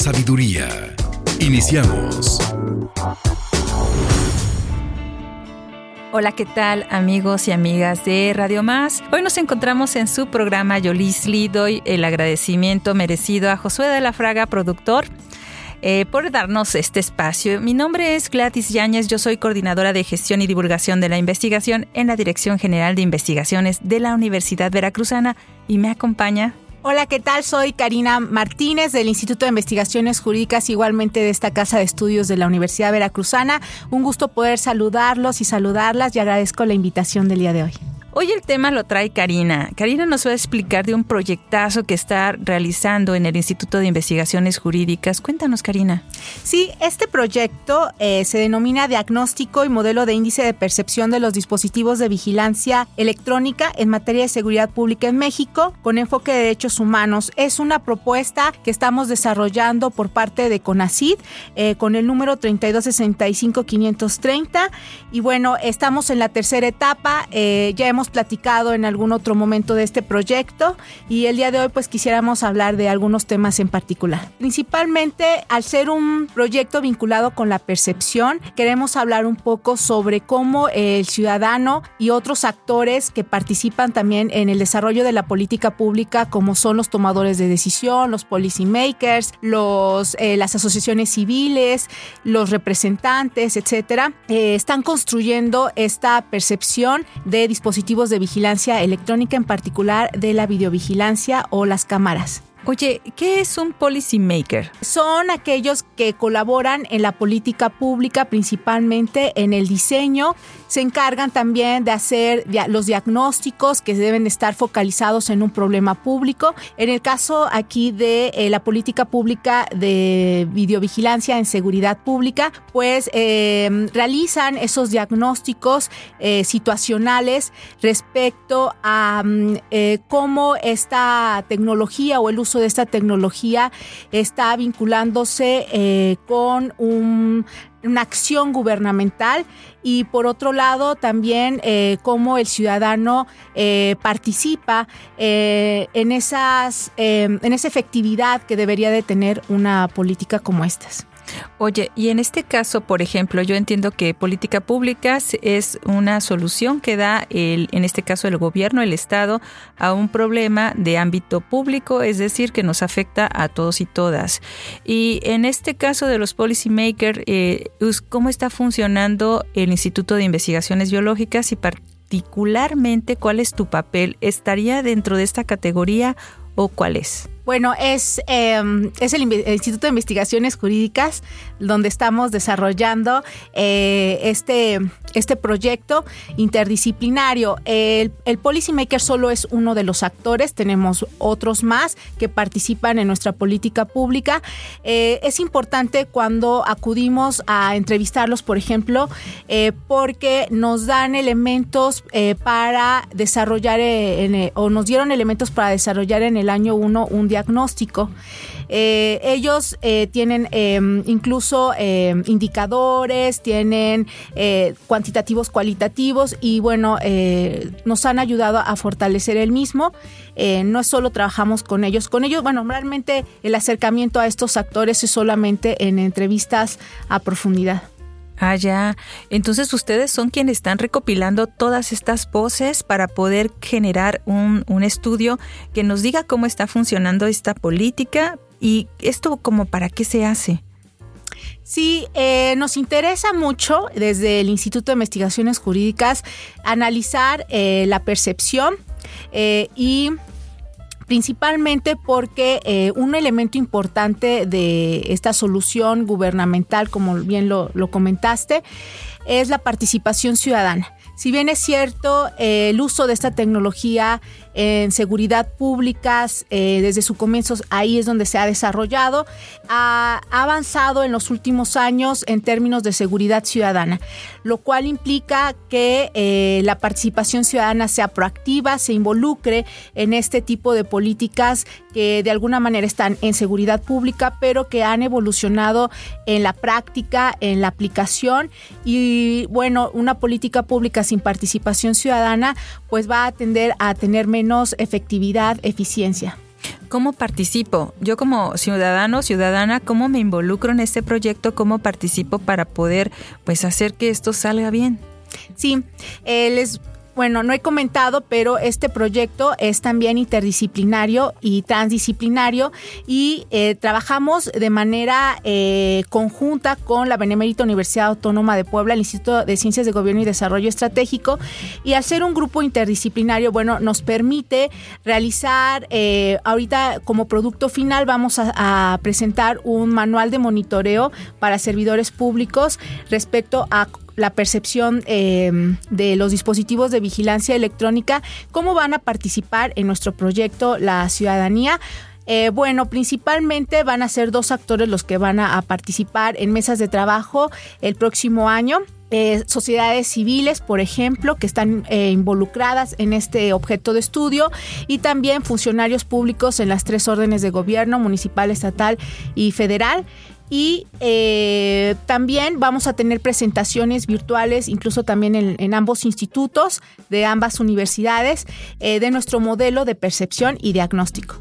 sabiduría. Iniciamos. Hola, ¿qué tal amigos y amigas de Radio Más? Hoy nos encontramos en su programa Yolisli. Doy el agradecimiento merecido a Josué de la Fraga, productor, eh, por darnos este espacio. Mi nombre es Gladys Yáñez, yo soy coordinadora de gestión y divulgación de la investigación en la Dirección General de Investigaciones de la Universidad Veracruzana y me acompaña Hola, ¿qué tal? Soy Karina Martínez del Instituto de Investigaciones Jurídicas, igualmente de esta Casa de Estudios de la Universidad Veracruzana. Un gusto poder saludarlos y saludarlas y agradezco la invitación del día de hoy. Hoy el tema lo trae Karina. Karina nos va a explicar de un proyectazo que está realizando en el Instituto de Investigaciones Jurídicas. Cuéntanos, Karina. Sí, este proyecto eh, se denomina Diagnóstico y Modelo de Índice de Percepción de los Dispositivos de Vigilancia Electrónica en materia de seguridad pública en México, con enfoque de derechos humanos. Es una propuesta que estamos desarrollando por parte de CONACID eh, con el número 3265530. Y bueno, estamos en la tercera etapa. Eh, ya hemos platicado en algún otro momento de este proyecto y el día de hoy pues quisiéramos hablar de algunos temas en particular. Principalmente al ser un proyecto vinculado con la percepción, queremos hablar un poco sobre cómo el ciudadano y otros actores que participan también en el desarrollo de la política pública, como son los tomadores de decisión, los policy makers, los, eh, las asociaciones civiles, los representantes, etcétera, eh, están construyendo esta percepción de dispositivos de vigilancia electrónica, en particular de la videovigilancia o las cámaras. Oye, ¿qué es un policy maker? Son aquellos que colaboran en la política pública, principalmente en el diseño. Se encargan también de hacer los diagnósticos que deben estar focalizados en un problema público. En el caso aquí de eh, la política pública de videovigilancia en seguridad pública, pues em, realizan esos diagnósticos eh, situacionales respecto a mm, eh, cómo esta tecnología o el uso de esta tecnología está vinculándose eh, con una acción gubernamental y por otro lado también eh, cómo el ciudadano eh, participa en, esas, en esa efectividad que debería de tener una política como estas. Oye, y en este caso, por ejemplo, yo entiendo que política pública es una solución que da, el, en este caso, el gobierno, el Estado, a un problema de ámbito público, es decir, que nos afecta a todos y todas. Y en este caso de los policymakers, eh, ¿cómo está funcionando el Instituto de Investigaciones Biológicas y particularmente cuál es tu papel? ¿Estaría dentro de esta categoría o cuál es? Bueno, es, em, es el, Instituto de Investigaciones Jurídicas donde estamos desarrollando eh, este, este proyecto interdisciplinario. El, el Policymaker solo es uno de los actores, tenemos otros más que participan en nuestra política pública. Eh, es importante cuando acudimos a entrevistarlos, por ejemplo, eh, porque nos dan elementos para desarrollar o nos dieron elementos para desarrollar en el año 1 un diagnóstico diagnóstico. Eh, ellos eh, tienen em, incluso em, indicadores, tienen eh, cuantitativos, cualitativos y bueno, nos han ayudado a fortalecer el mismo. no solo trabajamos con ellos, con ellos, bueno, realmente el acercamiento a estos actores es solamente en entrevistas a profundidad. Ah, ya. Entonces ustedes son quienes están recopilando todas estas voces para poder generar un, estudio que nos diga cómo está funcionando esta política y esto como para qué se hace. Sí, eh, nos interesa mucho desde el Instituto de Investigaciones Jurídicas analizar eh, la percepción eh, y principalmente porque eh, un elemento importante de esta solución gubernamental, como bien lo, lo comentaste, es la participación ciudadana. Si bien es cierto, eh, el uso de esta tecnología en seguridad pública, eh, desde su comienzo ahí es donde se ha desarrollado, ha, avanzado en los últimos años en términos de seguridad ciudadana, lo cual implica que eh, la participación ciudadana sea proactiva, se involucre en este tipo de políticas que de alguna manera están en seguridad pública, pero que han evolucionado en la práctica, en la aplicación y bueno, una política pública sin participación ciudadana pues va a tender a tener menos efectividad, eficiencia. ¿Cómo participo? Yo como ciudadano, ciudadana, ¿cómo me involucro en este proyecto? ¿Cómo participo para poder pues hacer que esto salga bien? Sí, eh, les bueno, no he comentado, pero este proyecto es también interdisciplinario y transdisciplinario y eh, trabajamos de manera eh, conjunta con la Benemérita Universidad Autónoma de Puebla, el Instituto de Ciencias de Gobierno y Desarrollo Estratégico y ser un grupo interdisciplinario, bueno, nos permite realizar, eh, ahorita como producto final vamos a presentar un manual de monitoreo para servidores públicos respecto a la percepción em, de los dispositivos de vigilancia electrónica, cómo van a participar en nuestro proyecto la ciudadanía. Eh, bueno, principalmente van a ser dos actores los que van a, participar en mesas de trabajo el próximo año. Eh, sociedades civiles, por ejemplo, que están eh, involucradas en este objeto de estudio y también funcionarios públicos en las tres órdenes de gobierno, municipal, estatal y federal y eh, también vamos a tener presentaciones virtuales, incluso también en, ambos institutos de ambas universidades, eh, de nuestro modelo de percepción y diagnóstico.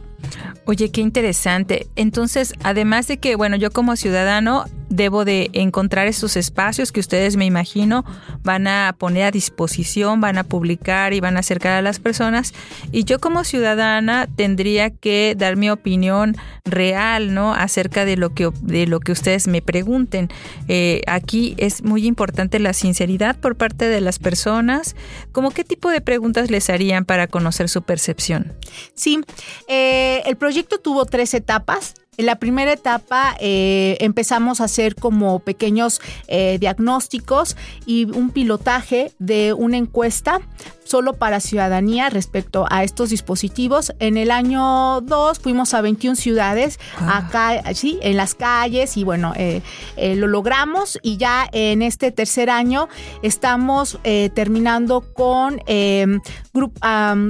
Oye, qué interesante. Entonces, además de que, bueno, yo como ciudadano debo de encontrar esos espacios que ustedes me imagino van a poner a disposición, van a publicar y van a acercar a las personas. Y yo como ciudadana tendría que dar mi opinión real, ¿no? Acerca de lo que, de lo que ustedes me pregunten. Eh, aquí es muy importante la sinceridad por parte de las personas. ¿Cómo qué tipo de preguntas les harían para conocer su percepción? Sí, eh, el proyecto tuvo tres etapas. En la primera etapa eh, empezamos a hacer como pequeños eh, diagnósticos y un pilotaje de una encuesta solo para ciudadanía respecto a estos dispositivos. En el año 2 fuimos a 21 ciudades, ah. acá, sí, en las calles y bueno, eh, lo logramos y ya en este tercer año estamos terminando con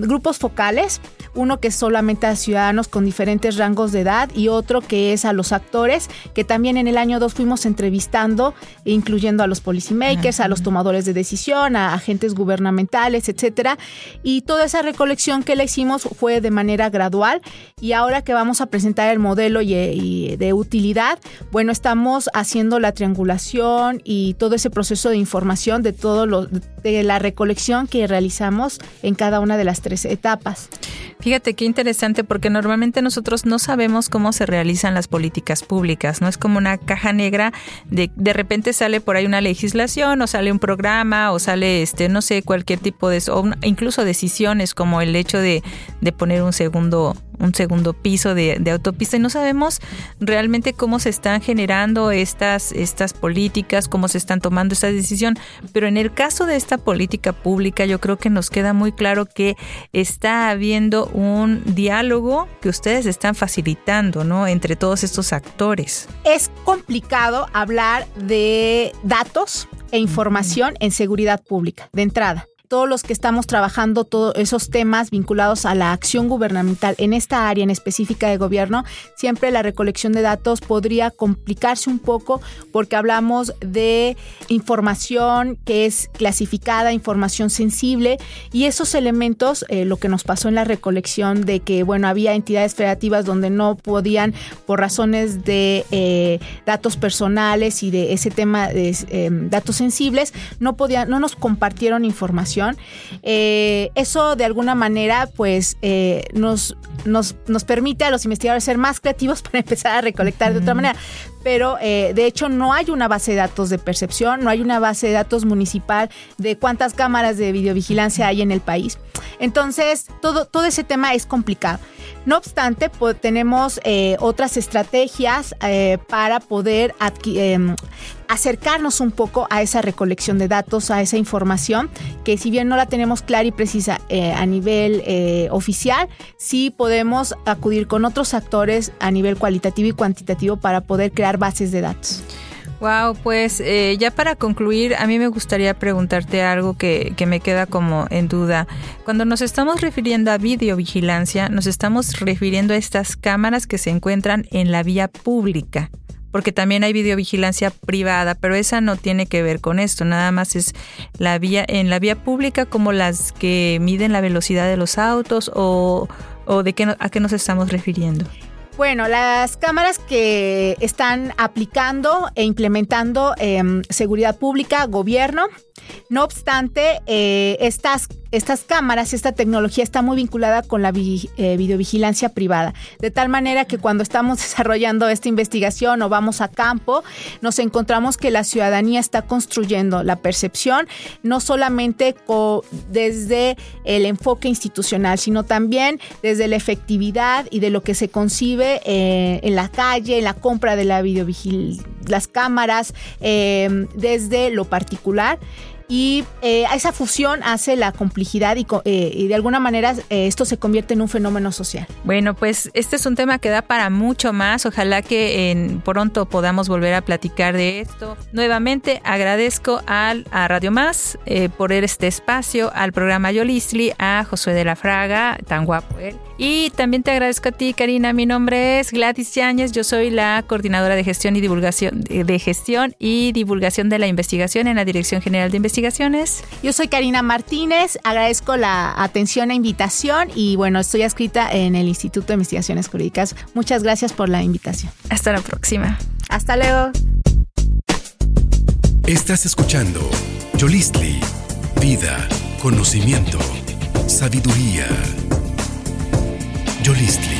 grupos focales uno que es solamente a ciudadanos con diferentes rangos de edad y otro que es a los actores, que también en el año 2 fuimos entrevistando, incluyendo a los policymakers, a los tomadores de decisión, a agentes gubernamentales, etcétera. Y toda esa recolección que le hicimos fue de manera gradual y ahora que vamos a presentar el modelo y, de utilidad, bueno, estamos haciendo la triangulación y todo ese proceso de información de todo lo de la recolección que realizamos en cada una de las tres etapas. Fíjate qué interesante porque normalmente nosotros no sabemos cómo se realizan las políticas públicas, ¿no? Es como una caja negra de de repente sale por ahí una legislación o sale un programa o sale este no sé cualquier tipo de o incluso decisiones como el hecho de, de poner un segundo un segundo piso de, autopista y no sabemos realmente cómo se están generando estas, estas políticas, cómo se están tomando esta decisión. Pero en el caso de esta política pública, yo creo que nos queda muy claro que está habiendo un diálogo que ustedes están facilitando, ¿no? Entre todos estos actores. Es complicado hablar de datos e información en seguridad pública, de entrada todos los que estamos trabajando todos esos temas vinculados a la acción gubernamental en esta área en específica de gobierno, siempre la recolección de datos podría complicarse un poco porque hablamos de información que es clasificada, información sensible y esos elementos, eh, lo que nos pasó en la recolección de que, bueno, había entidades federativas donde no podían, por razones de eh, datos personales y de ese tema de eh, datos sensibles, no podían, no nos compartieron información eh, eso de alguna manera pues eh, nos, nos, nos, permite a los investigadores ser más creativos para empezar a recolectar de otra manera. Pero eh, de hecho no hay una base de datos de percepción, no hay una base de datos municipal de cuántas cámaras de videovigilancia hay en el país. Entonces, todo, todo ese tema es complicado. No obstante, tenemos eh, otras estrategias eh, para poder em, acercarnos un poco a esa recolección de datos, a esa información, que si bien no la tenemos clara y precisa a nivel oficial, sí podemos acudir con otros actores a nivel cualitativo y cuantitativo para poder crear bases de datos. Wow, pues eh, ya para concluir, a mí me gustaría preguntarte algo que, que, me queda como en duda. Cuando nos estamos refiriendo a videovigilancia, nos estamos refiriendo a estas cámaras que se encuentran en la vía pública, porque también hay videovigilancia privada, pero esa no tiene que ver con esto, nada más es la vía en la vía pública como las que miden la velocidad de los autos o, o de qué, a qué nos estamos refiriendo. Bueno, las cámaras que están aplicando e implementando em, seguridad pública, gobierno, no obstante, eh, estas, estas cámaras, esta tecnología está muy vinculada con la eh, videovigilancia privada, de tal manera que cuando estamos desarrollando esta investigación o vamos a campo, nos encontramos que la ciudadanía está construyendo la percepción no solamente desde el enfoque institucional, sino también desde la efectividad y de lo que se concibe eh, en la calle, en la compra de la videovigilancia, las cámaras, desde lo particular y eh, esa fusión hace la complejidad y, eh, de alguna manera eh, esto se convierte en un fenómeno social. Bueno, pues este es un tema que da para mucho más. Ojalá que en, pronto podamos volver a platicar de esto. Nuevamente agradezco a Radio Más por este espacio, al programa Yolistli, a Josué de la Fraga, tan guapo él. Y también te agradezco a ti, Karina. Mi nombre es Gladys Yáñez. Yo soy la coordinadora de gestión y divulgación de gestión y divulgación de la investigación en la Dirección General de investigaciones. Yo soy Karina Martínez, agradezco la atención e invitación y bueno, estoy adscrita en el Instituto de Investigaciones Jurídicas. Muchas gracias por la invitación. Hasta la próxima. Hasta luego. Estás escuchando Yolistli, vida, conocimiento, sabiduría. Yolistli.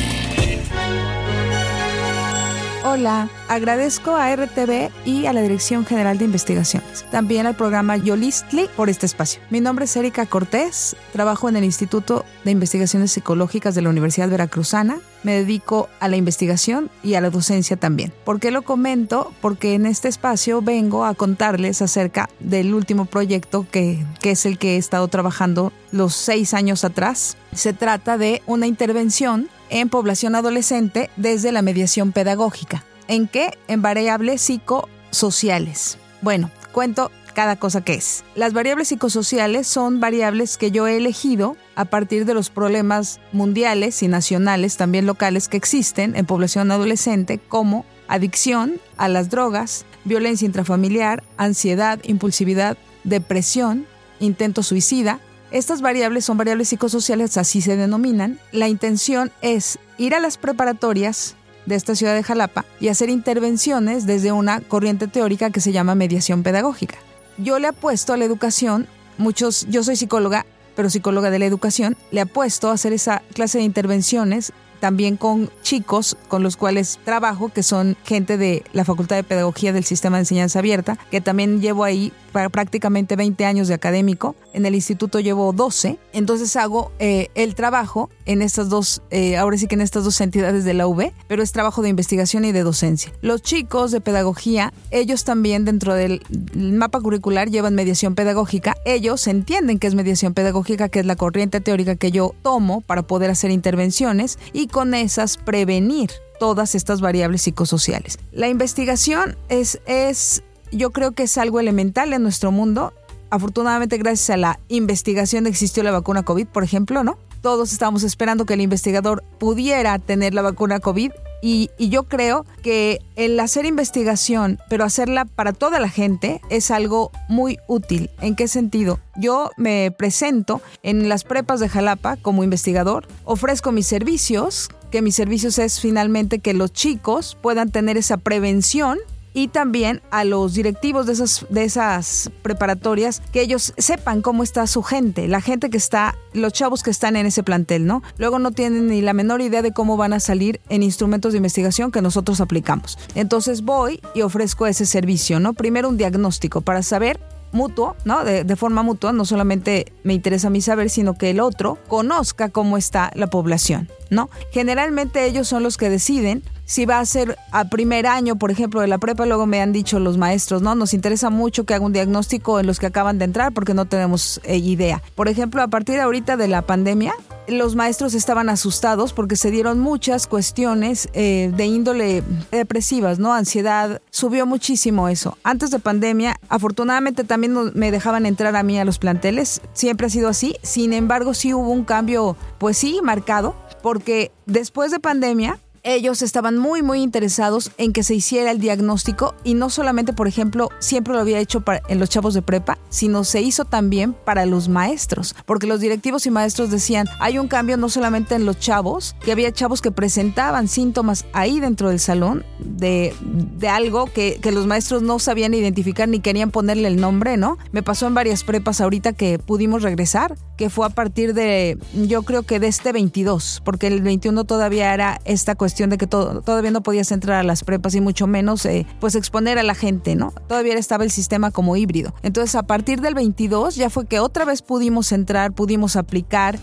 Hola, agradezco a RTV y a la Dirección General de Investigaciones, también al programa Yolistli por este espacio. Mi nombre es Erika Cortés, trabajo en el Instituto de Investigaciones Psicológicas de la Universidad Veracruzana, me dedico a la investigación y a la docencia también. ¿Por qué lo comento? Porque en este espacio vengo a contarles acerca del último proyecto que, que es el que he estado trabajando los seis años atrás. Se trata de una intervención en población adolescente desde la mediación pedagógica. ¿En qué? En variables psicosociales. Bueno, cuento cada cosa que es. Las variables psicosociales son variables que yo he elegido a partir de los problemas mundiales y nacionales, también locales, que existen en población adolescente, como adicción a las drogas, violencia intrafamiliar, ansiedad, impulsividad, depresión, intento suicida, estas variables son variables psicosociales, así se denominan. La intención es ir a las preparatorias de esta ciudad de Jalapa y hacer intervenciones desde una corriente teórica que se llama mediación pedagógica. Yo le apuesto a la educación, muchos, yo soy psicóloga, pero psicóloga de la educación, le apuesto a hacer esa clase de intervenciones también con chicos con los cuales trabajo, que son gente de la Facultad de Pedagogía del Sistema de Enseñanza Abierta, que también llevo ahí prácticamente 20 años de académico. En el instituto llevo 12. Entonces hago eh, el trabajo en estas dos, eh, ahora sí que en estas dos entidades de la UB, pero es trabajo de investigación y de docencia. Los chicos de pedagogía, ellos también dentro del mapa curricular llevan mediación pedagógica. Ellos entienden que es mediación pedagógica, que es la corriente teórica que yo tomo para poder hacer intervenciones y con esas prevenir todas estas variables psicosociales. La investigación es, es, yo creo que es algo elemental en nuestro mundo. Afortunadamente, gracias a la investigación existió la vacuna COVID, por ejemplo, ¿no? Todos estábamos esperando que el investigador pudiera tener la vacuna COVID y, y, yo creo que el hacer investigación, pero hacerla para toda la gente, es algo muy útil. ¿En qué sentido? Yo me presento en las prepas de Jalapa como investigador, ofrezco mis servicios, que mis servicios es finalmente que los chicos puedan tener esa prevención y también a los directivos de esas, de esas preparatorias que ellos sepan cómo está su gente, la gente que está, los chavos que están en ese plantel, ¿no? Luego no tienen ni la menor idea de cómo van a salir en instrumentos de investigación que nosotros aplicamos. Entonces voy y ofrezco ese servicio, ¿no? Primero un diagnóstico para saber mutuo, ¿no? De, de, forma mutua, no solamente me interesa a mí saber, sino que el otro conozca cómo está la población, ¿no? Generalmente ellos son los que deciden si va a ser a primer año, por ejemplo, de la prepa, luego me han dicho los maestros, ¿no? Nos interesa mucho que haga un diagnóstico en los que acaban de entrar porque no tenemos eh, idea. Por ejemplo, a partir de ahorita de la pandemia, los maestros estaban asustados porque se dieron muchas cuestiones eh, de índole depresivas, ¿no? Ansiedad, subió muchísimo eso. Antes de pandemia, afortunadamente también me dejaban entrar a mí a los planteles, siempre ha sido así, sin embargo sí hubo un cambio, pues sí, marcado, porque después de pandemia, ellos estaban muy muy interesados en que se hiciera el diagnóstico y no solamente, por ejemplo, siempre lo había hecho para, en los chavos de prepa, sino se hizo también para los maestros, porque los directivos y maestros decían, hay un cambio no solamente en los chavos, que había chavos que presentaban síntomas ahí dentro del salón de, de algo que, que los maestros no sabían identificar ni querían ponerle el nombre, ¿no? Me pasó en varias prepas ahorita que pudimos regresar, que fue a partir de, yo creo que de este 22, porque el 21 todavía era esta cuestión de que todavía no podías entrar a las prepas y mucho menos eh, pues exponer a la gente, ¿no? Todavía estaba el sistema como híbrido. Entonces a partir del 22 ya fue que otra vez pudimos entrar, pudimos aplicar.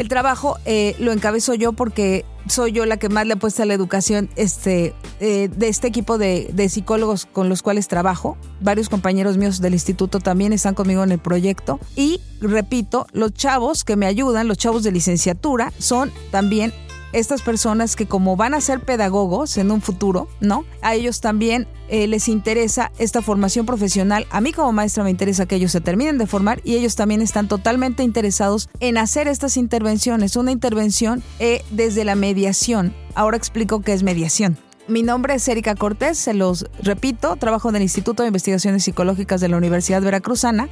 El trabajo eh, lo encabezo yo porque soy yo la que más le apuesta a la educación este, eh, de este equipo de, de, psicólogos con los cuales trabajo. Varios compañeros míos del instituto también están conmigo en el proyecto. Y repito, los chavos que me ayudan, los chavos de licenciatura, son también estas personas que como van a ser pedagogos en un futuro, ¿no? A ellos también eh, les interesa esta formación profesional. A mí como maestra me interesa que ellos se terminen de formar y ellos también están totalmente interesados en hacer estas intervenciones. Una intervención eh, desde la mediación. Ahora explico qué es mediación. Mi nombre es Erika Cortés, se los repito, trabajo en el Instituto de Investigaciones Psicológicas de la Universidad Veracruzana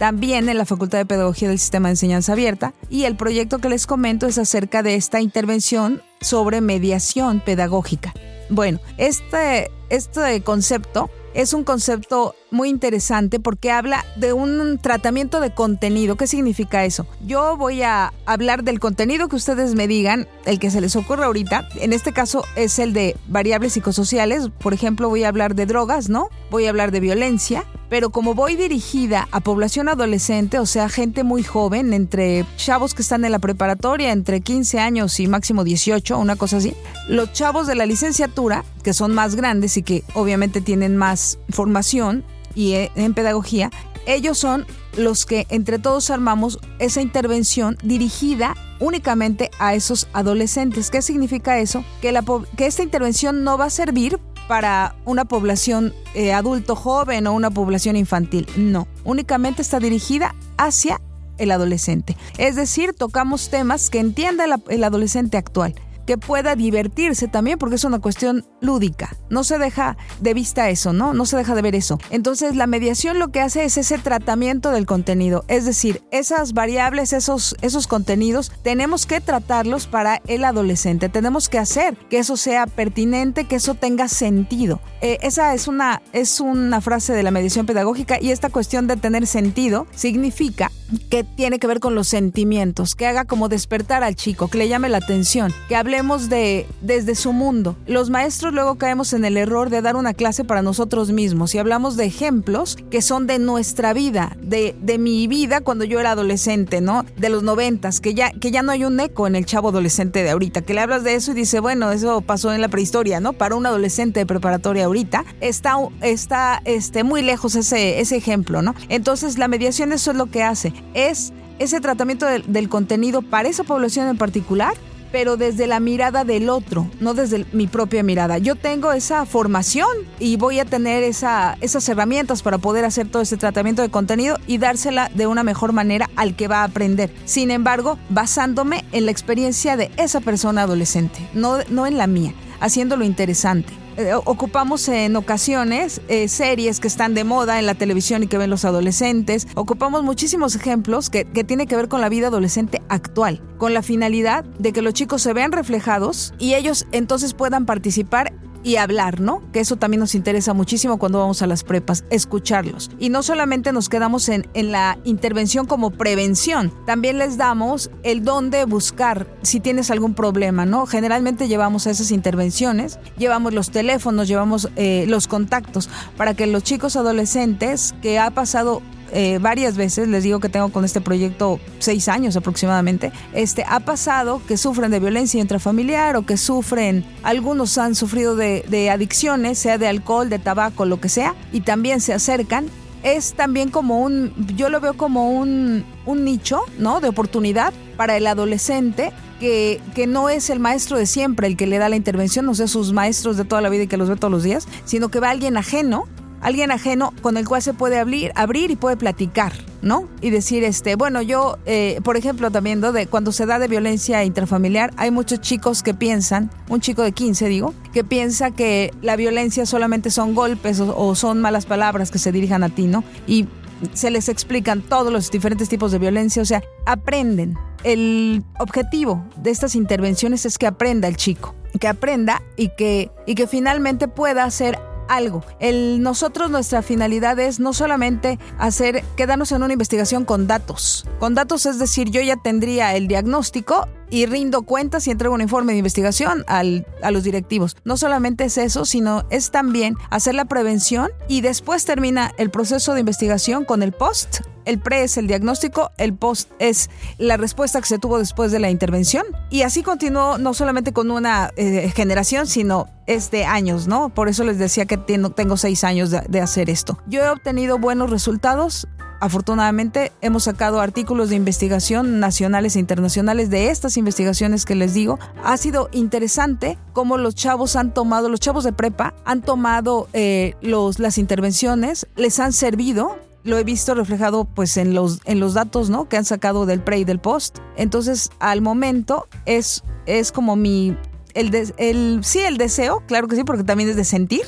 también en la Facultad de Pedagogía del Sistema de Enseñanza Abierta. Y el proyecto que les comento es acerca de esta intervención sobre mediación pedagógica. Bueno, este, este concepto es un concepto muy interesante porque habla de un tratamiento de contenido. ¿Qué significa eso? Yo voy a hablar del contenido que ustedes me digan, el que se les ocurra ahorita. En este caso es el de variables psicosociales. Por ejemplo, voy a hablar de drogas, ¿no? Voy a hablar de violencia, pero como voy dirigida a población adolescente, o sea, gente muy joven, entre chavos que están en la preparatoria, entre 15 años y máximo 18, una cosa así, los chavos de la licenciatura, que son más grandes y que obviamente tienen más formación y eh, en pedagogía, ellos son los que entre todos armamos esa intervención dirigida únicamente a esos adolescentes. ¿Qué significa eso? Que, la, que esta intervención no va a servir para una población eh, adulto joven o una población infantil. No, únicamente está dirigida hacia el adolescente. Es decir, tocamos temas que entienda el adolescente actual que pueda divertirse también, porque es una cuestión lúdica. No se deja de vista eso, ¿no? No se deja de ver eso. Entonces, la mediación lo que hace es ese tratamiento del contenido. Es decir, esas variables, esos, esos contenidos, tenemos que tratarlos para el adolescente. Tenemos que hacer que eso sea pertinente, que eso tenga sentido. Eh, esa es una, es una frase de la mediación pedagógica y esta cuestión de tener sentido significa que tiene que ver con los sentimientos, que haga como despertar al chico, que le llame la atención, que hablemos de desde su mundo. Los maestros luego caemos en el error de dar una clase para nosotros mismos y hablamos de ejemplos que son de nuestra vida, de, de mi vida cuando yo era adolescente, ¿no? De los noventas, que ya, que ya no hay un eco en el chavo adolescente de ahorita, que le hablas de eso y dice, bueno, eso pasó en la prehistoria, ¿no? Para un adolescente de preparatoria ahorita, está, está este, muy lejos ese, ese ejemplo, ¿no? Entonces la mediación eso es lo que hace, es ese tratamiento del, contenido para esa población en particular, pero desde la mirada del otro, no desde mi propia mirada. Yo tengo esa formación y voy a tener esa, esas herramientas para poder hacer todo ese tratamiento de contenido y dársela de una mejor manera al que va a aprender. Sin embargo, basándome en la experiencia de esa persona adolescente, no en la mía, haciéndolo interesante. Eh, ocupamos en ocasiones eh, series que están de moda en la televisión y que ven los adolescentes. Ocupamos muchísimos ejemplos que, que tienen que ver con la vida adolescente actual, con la finalidad de que los chicos se vean reflejados y ellos entonces puedan participar y hablar, ¿no? Que eso también nos interesa muchísimo cuando vamos a las prepas, escucharlos. Y no solamente nos quedamos en, en la intervención como prevención, también les damos el don de buscar si tienes algún problema, ¿no? Generalmente llevamos a esas intervenciones, llevamos los teléfonos, llevamos eh, los contactos para que los chicos adolescentes que ha pasado eh, varias veces, les digo que tengo con este proyecto seis años aproximadamente, este, ha pasado que sufren de violencia intrafamiliar o que sufren, algunos han sufrido de, de adicciones, sea de alcohol, de tabaco, lo que sea, y también se acercan es también como un, yo lo veo como un, un, nicho, ¿no? De oportunidad para el adolescente que, que, no es el maestro de siempre el que le da la intervención, no sé, sus maestros de toda la vida y que los ve todos los días, sino que va alguien ajeno alguien ajeno con el cual se puede abrir, abrir y puede platicar, ¿no? Y decir, este, bueno, yo, eh, por ejemplo, también de cuando se da de violencia intrafamiliar, hay muchos chicos que piensan, un chico de 15 digo, que piensa que la violencia solamente son golpes o, o son malas palabras que se dirijan a ti, ¿no? Y se les explican todos los diferentes tipos de violencia, o sea, aprenden. El objetivo de estas intervenciones es que aprenda el chico, que aprenda y que, y que finalmente pueda hacer algo. El, nosotros nuestra finalidad es no solamente hacer, quedarnos en una investigación con datos. Con datos es decir, yo ya tendría el diagnóstico y rindo cuentas y entrego un informe de investigación al, a los directivos. No solamente es eso, sino es también hacer la prevención y después termina el proceso de investigación con el post. El pre es el diagnóstico, el post es la respuesta que se tuvo después de la intervención. Y así continuó no solamente con una eh, generación, sino es de años, ¿no? Por eso les decía que tengo, tengo seis años de, de hacer esto. Yo he obtenido buenos resultados afortunadamente hemos sacado artículos de investigación nacionales e internacionales de estas investigaciones que les digo. Ha sido interesante cómo los chavos han tomado, los chavos de prepa han tomado eh, los, las intervenciones, les han servido. Lo he visto reflejado pues en los en los datos no que han sacado del pre y del post. Entonces al momento es es como mi el, sí, el deseo, claro que sí, porque también es de sentir.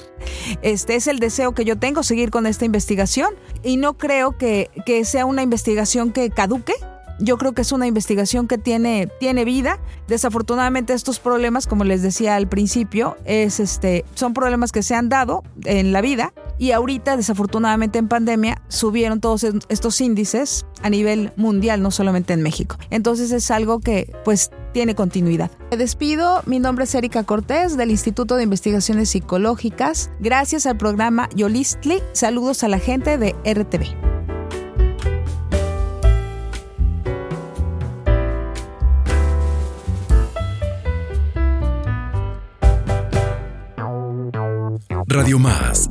Este es el deseo que yo tengo, seguir con esta investigación. Y no creo que, que sea una investigación que caduque. Yo creo que es una investigación que tiene, tiene vida. Desafortunadamente estos problemas, como les decía al principio, es este, son problemas que se han dado en la vida y ahorita desafortunadamente en pandemia subieron todos estos índices a nivel mundial, no solamente en México. Entonces es algo que pues tiene continuidad. Me despido, mi nombre es Erika Cortés del Instituto de Investigaciones Psicológicas. Gracias al programa Yolistli. Saludos a la gente de RTV. Radio Más,